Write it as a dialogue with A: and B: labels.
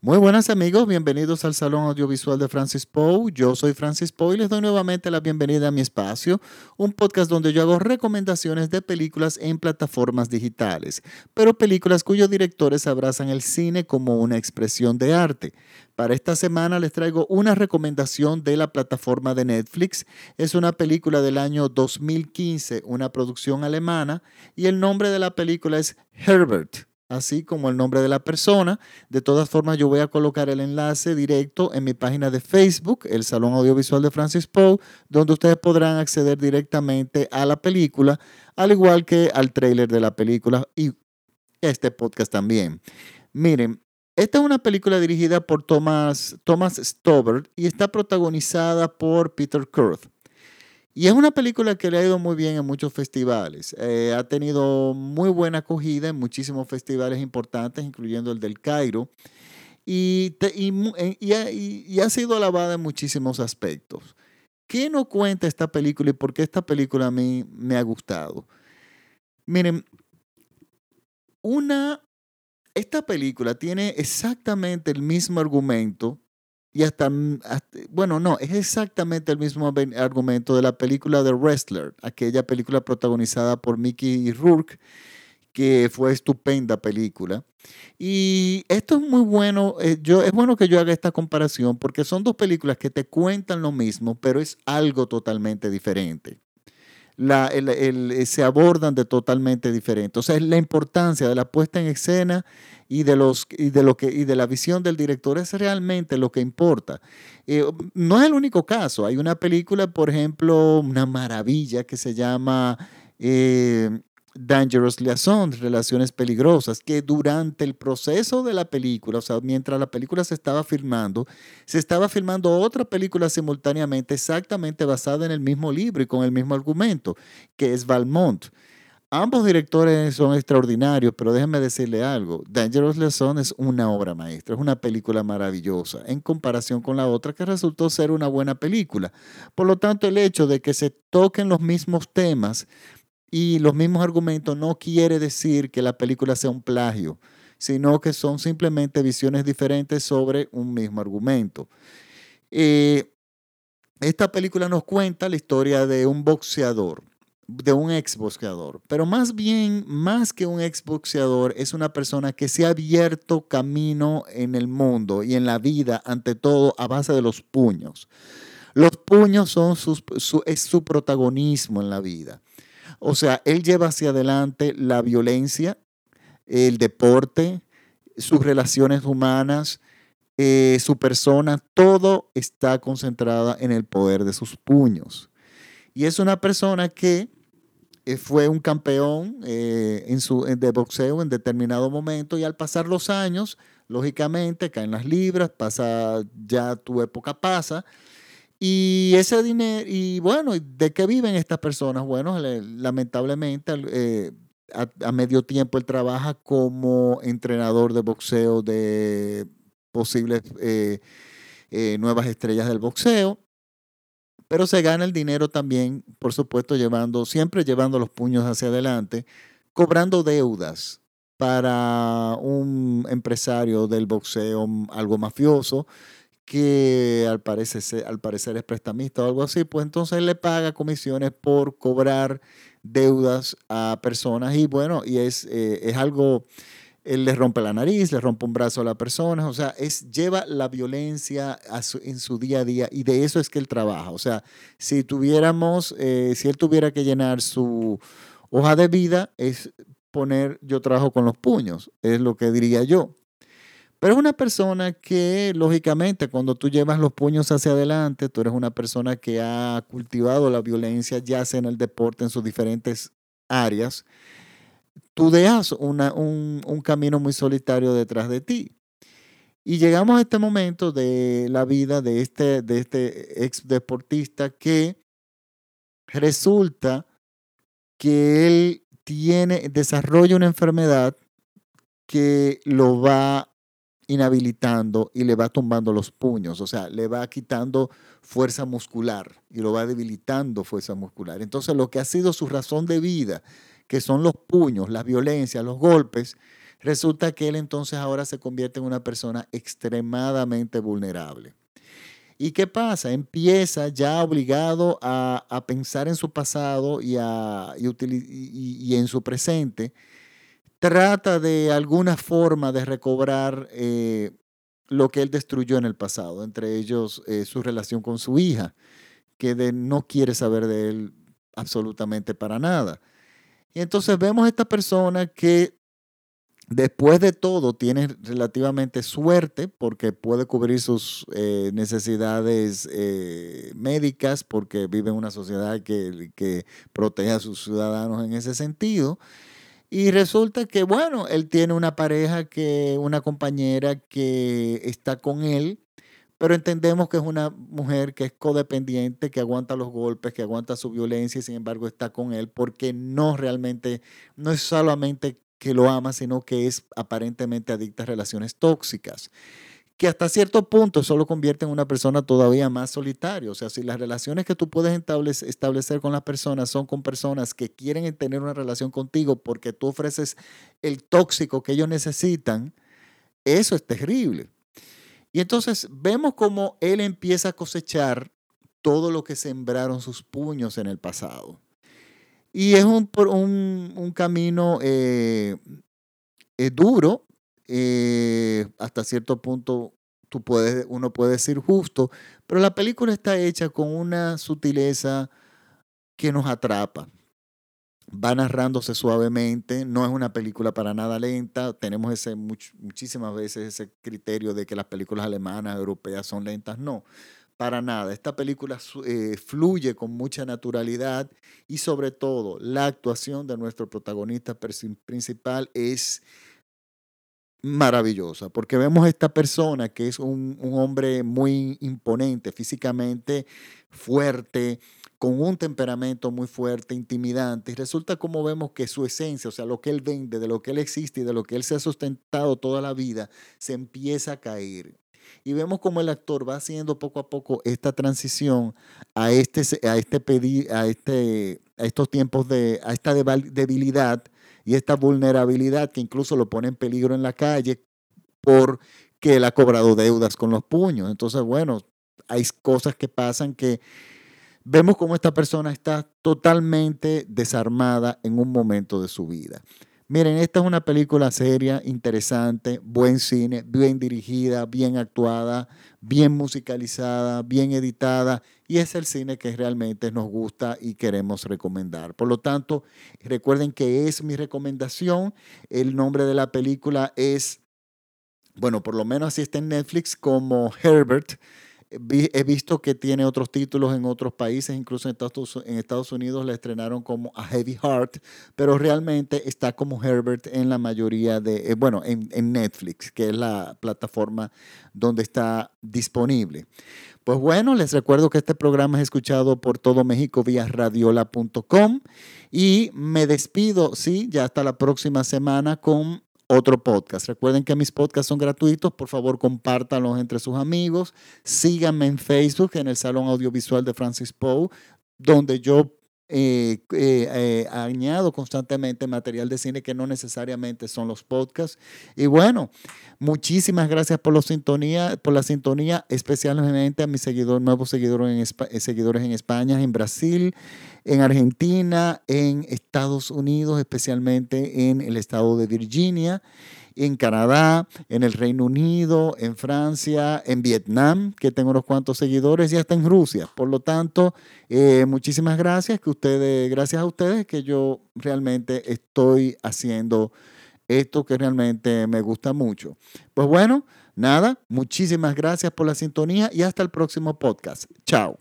A: Muy buenas amigos, bienvenidos al Salón Audiovisual de Francis Poe. Yo soy Francis Poe y les doy nuevamente la bienvenida a mi espacio, un podcast donde yo hago recomendaciones de películas en plataformas digitales, pero películas cuyos directores abrazan el cine como una expresión de arte. Para esta semana les traigo una recomendación de la plataforma de Netflix. Es una película del año 2015, una producción alemana, y el nombre de la película es Herbert así como el nombre de la persona. De todas formas, yo voy a colocar el enlace directo en mi página de Facebook, el Salón Audiovisual de Francis Poe, donde ustedes podrán acceder directamente a la película, al igual que al trailer de la película y este podcast también. Miren, esta es una película dirigida por Thomas, Thomas y está protagonizada por Peter Kurth. Y es una película que le ha ido muy bien en muchos festivales. Eh, ha tenido muy buena acogida en muchísimos festivales importantes, incluyendo el del Cairo. Y, y, ha, sido alabada en muchísimos aspectos. ¿Qué nos cuenta esta película y por qué esta película a mí me ha gustado? Miren, una, esta película tiene exactamente el mismo argumento y hasta, bueno, no, es exactamente el mismo argumento de la película The Wrestler, aquella película protagonizada por Mickey Rourke, que fue estupenda película. Y esto es muy bueno, eh, yo, es bueno que yo haga esta comparación porque son dos películas que te cuentan lo mismo, pero es algo totalmente diferente. La, eh, se abordan de totalmente diferente. O sea, es la importancia de la puesta en escena y de, los, y de, lo que, y de la visión del director es realmente lo que importa. Eh, no es el único caso. Hay una película, por ejemplo, una maravilla que se llama eh, Dangerous Liaison, Relaciones Peligrosas, que durante el proceso de la película, o sea, mientras la película se estaba filmando, se estaba filmando otra película simultáneamente exactamente basada en el mismo libro y con el mismo argumento, que es Valmont. Ambos directores son extraordinarios, pero déjenme decirle algo. Dangerous Lesson es una obra maestra, es una película maravillosa en comparación con la otra que resultó ser una buena película. Por lo tanto, el hecho de que se toquen los mismos temas y los mismos argumentos no quiere decir que la película sea un plagio, sino que son simplemente visiones diferentes sobre un mismo argumento. Eh, esta película nos cuenta la historia de un boxeador de un exboxeador, pero más bien, más que un exboxeador, es una persona que se ha abierto camino en el mundo y en la vida, ante todo, a base de los puños. Los puños son su, es su protagonismo en la vida. O sea, él lleva hacia adelante la violencia, el deporte, sus relaciones humanas, eh, su persona, todo está concentrado en el poder de sus puños. Y es una persona que eh, fue un campeón eh, en su, de boxeo en determinado momento y al pasar los años, lógicamente caen las libras, pasa, ya tu época pasa. Y ese dinero, y bueno, ¿de qué viven estas personas? Bueno, lamentablemente eh, a, medio tiempo él trabaja como entrenador de boxeo de posibles nuevas estrellas del boxeo pero se gana el dinero también, por supuesto, llevando, siempre llevando los puños hacia adelante, cobrando deudas para un empresario del boxeo, algo mafioso, que al parecer, al parecer es prestamista o algo así, pues entonces le paga comisiones por cobrar deudas a personas y bueno, y es, eh, es algo él le rompe la nariz, le rompe un brazo a la persona, o sea, es, lleva la violencia en su día a día y de eso es que él trabaja. O sea, si tuviéramos, eh, si él tuviera que llenar su hoja de vida, es poner yo trabajo con los puños, es lo que diría yo. Pero es una persona que, lógicamente, cuando tú llevas los puños hacia adelante, tú eres una persona que ha cultivado la violencia, ya sea en el deporte, en sus diferentes áreas tú dejas un, camino muy solitario detrás de ti. Y llegamos a este momento de la vida de este, de este ex deportista que resulta que él tiene, desarrolla una enfermedad que lo va inhabilitando y le va tumbando los puños, o sea, le va quitando fuerza muscular y lo va debilitando fuerza muscular. Entonces, lo que ha sido su razón de vida, que son los puños, la violencia, los golpes, resulta que él entonces ahora se convierte en una persona extremadamente vulnerable. ¿Y qué pasa? Empieza ya obligado a, pensar en su pasado y, en su presente. Trata de alguna forma de recobrar eh, lo que él destruyó en el pasado, entre ellos eh, su relación con su hija, que de, no quiere saber de él absolutamente para nada. Y entonces vemos a esta persona que Después de todo, tiene relativamente suerte porque puede cubrir sus eh, necesidades médicas porque vive en una sociedad que, protege a sus ciudadanos en ese sentido. Y resulta que, bueno, él tiene una pareja, que, una compañera que está con él, pero entendemos que es una mujer que es codependiente, que aguanta los golpes, que aguanta su violencia y sin embargo está con él porque no realmente, no es solamente que lo ama, sino que es aparentemente adicta a relaciones tóxicas, que hasta cierto punto solo convierte en una persona todavía más solitaria. O sea, si las relaciones que tú puedes establecer con las personas son con personas que quieren tener una relación contigo porque tú ofreces el tóxico que ellos necesitan, eso es terrible. Y entonces vemos cómo él empieza a cosechar todo lo que sembraron sus puños en el pasado. Y es un, un, un camino eh, eh, duro, eh, hasta cierto punto tú puedes, uno puede decir justo, pero la película está hecha con una sutileza que nos atrapa. Va narrándose suavemente, no es una película para nada lenta. Tenemos ese muchísimas veces ese criterio de que las películas alemanas, europeas son lentas. No, para nada. Esta película eh, fluye con mucha naturalidad y sobre todo la actuación de nuestro protagonista principal es maravillosa, porque vemos a esta persona que es un, hombre muy imponente, físicamente fuerte, con un temperamento muy fuerte, intimidante, y resulta como vemos que su esencia, o sea, lo que él vende, de lo que él existe y de lo que él se ha sustentado toda la vida, se empieza a caer. Y vemos cómo el actor va haciendo poco a poco esta transición a este, a este, a este, a estos tiempos de, a esta debilidad y esta vulnerabilidad que incluso lo pone en peligro en la calle porque él ha cobrado deudas con los puños. Entonces, bueno, hay cosas que pasan que vemos cómo esta persona está totalmente desarmada en un momento de su vida. Miren, esta es una película seria, interesante, buen cine, bien dirigida, bien actuada, bien musicalizada, bien editada y es el cine que realmente nos gusta y queremos recomendar. Por lo tanto, recuerden que es mi recomendación. El nombre de la película es, bueno, por lo menos así está en Netflix como Herbert he visto que tiene otros títulos en otros países, incluso en Estados, Unidos la estrenaron como A Heavy Heart, pero realmente está como Herbert en la mayoría de, eh, bueno, en, en Netflix, que es la plataforma donde está disponible. Pues bueno, les recuerdo que este programa es escuchado por todo México vía radiola.com y me despido, sí, ya hasta la próxima semana con otro podcast. Recuerden que mis podcasts son gratuitos, por favor compártanlos entre sus amigos, síganme en Facebook en el Salón Audiovisual de Francis Poe, donde yo eh, eh, añado constantemente material de cine que no necesariamente son los podcasts. Y bueno, muchísimas gracias por, la sintonía, por la sintonía, especialmente a mis seguidores, nuevos seguidores en, seguidores en España, en Brasil, en Argentina, en Estados Unidos, especialmente en el estado de Virginia en Canadá, en el Reino Unido, en Francia, en Vietnam, que tengo unos cuantos seguidores, y hasta en Rusia. Por lo tanto, eh, muchísimas gracias, que ustedes, gracias a ustedes que yo realmente estoy haciendo esto que realmente me gusta mucho. Pues bueno, nada, muchísimas gracias por la sintonía y hasta el próximo podcast. Chao.